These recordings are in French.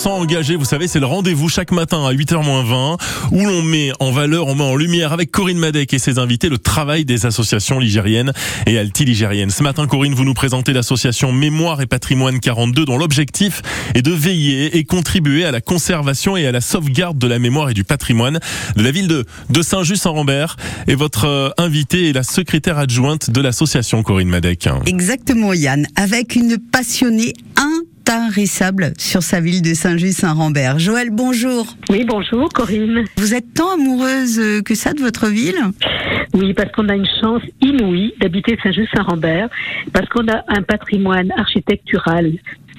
Sans engager, vous savez, c'est le rendez-vous chaque matin à 8h20 où l'on met en valeur, on met en lumière avec Corinne Madec et ses invités le travail des associations ligériennes et alti-ligériennes. Ce matin, Corinne, vous nous présentez l'association Mémoire et Patrimoine 42 dont l'objectif est de veiller et contribuer à la conservation et à la sauvegarde de la mémoire et du patrimoine de la ville de, Saint-Just-en-Rambert. Et votre euh, invitée est la secrétaire adjointe de l'association Corinne Madec. Exactement, Yann, avec une passionnée intarissable sur sa ville de Saint-Just-Saint-Rambert. Joël, bonjour. Oui, bonjour Corinne. Vous êtes tant amoureuse que ça de votre ville? Oui, parce qu'on a une chance inouïe d'habiter Saint-Just-Saint-Rambert, parce qu'on a un patrimoine architectural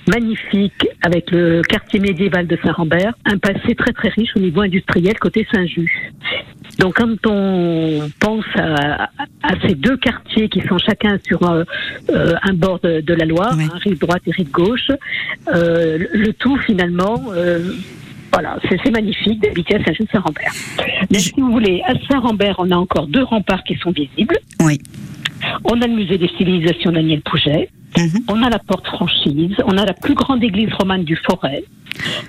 magnifique avec le quartier médiéval de Saint-Rambert, un passé très très riche au niveau industriel côté Saint-Just. Donc quand on pense à, à, ces deux quartiers qui sont chacun sur euh, euh un bord de, de la Loire, Oui. hein, rive droite et rive gauche, euh, le tout finalement, voilà, c'est c'est magnifique d'habiter à Saint-Just-Saint-Rambert. Mais si vous voulez, à Saint-Rambert, on a encore deux remparts qui sont visibles. Oui. On a le musée des civilisations Daniel Pouget. Mhm. On a la porte franchise, on a la plus grande église romane du Forêt,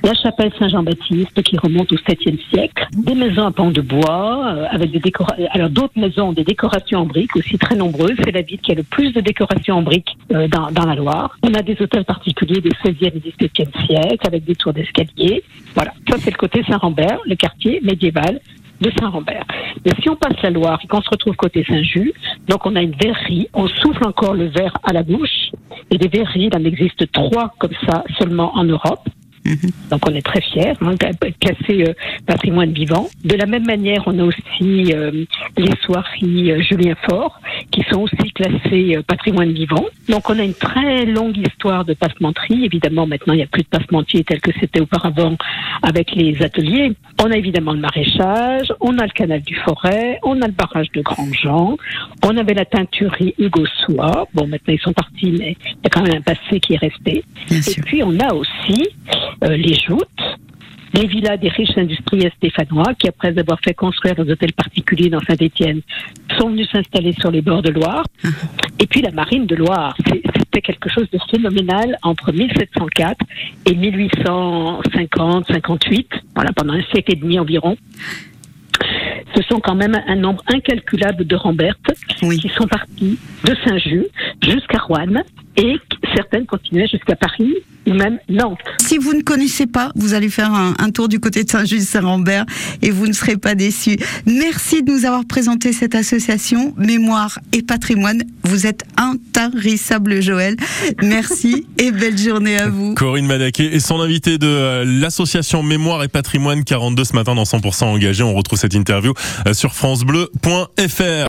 la chapelle Saint-Jean-Baptiste qui remonte au 7e siècle, des maisons à pans de bois euh, avec des décorations. Alors d'autres maisons ont des décorations en briques aussi très nombreuses. C'est la ville qui a le plus de décorations en briques euh, dans, dans la Loire. On a des hôtels particuliers des 16e et 17e siècles avec des tours d'escalier. Voilà, ça c'est le côté Saint-Rambert, le quartier médiéval de Saint-Rambert. Mais si on passe la Loire et qu'on se retrouve côté Saint-Just, donc on a une verrerie, on souffle encore le verre à la bouche, et des verreries, il en existe trois comme ça seulement en Europe. Mhm. Donc on est très fiers, hein, classé euh, patrimoine vivant. De la même manière, on a aussi euh, les soieries euh, Julien Fort, qui sont aussi classées euh, patrimoine vivant. Donc on a une très longue histoire de passementerie. Évidemment, maintenant il n'y a plus de passementier tel que c'était auparavant avec les ateliers. On a évidemment le maraîchage, on a le canal du Forêt, on a le barrage de Grandjean, on avait la teinturerie Hugo Soie. Bon, maintenant ils sont partis, mais il y a quand même un passé qui est resté. Bien Et sûr. puis on a aussi euh, les joutes, les villas des riches industriels stéphanois qui, après avoir fait construire des hôtels particuliers dans Saint-Étienne, sont venus s'installer sur les bords de Loire. Et puis la marine de Loire, c'était quelque chose de phénoménal entre 1704 et 1850-58, voilà, pendant un siècle et demi environ. Ce sont quand même un nombre incalculable de Rambertes Oui. qui sont partis de Saint-Just jusqu'à Rouen et certaines continuaient jusqu'à Paris ou même Nantes. Si vous ne connaissez pas, vous allez faire un, un tour du côté de Saint-Just-Saint-Rambert et vous ne serez pas déçus. Merci de nous avoir présenté cette association Mémoire et Patrimoine. Vous êtes intarissable, Joël. Merci et belle journée à vous. Corinne Madec et son invité de euh, l'association Mémoire et Patrimoine 42 ce matin dans 100% engagé. On retrouve cette interview euh, sur francebleu.fr.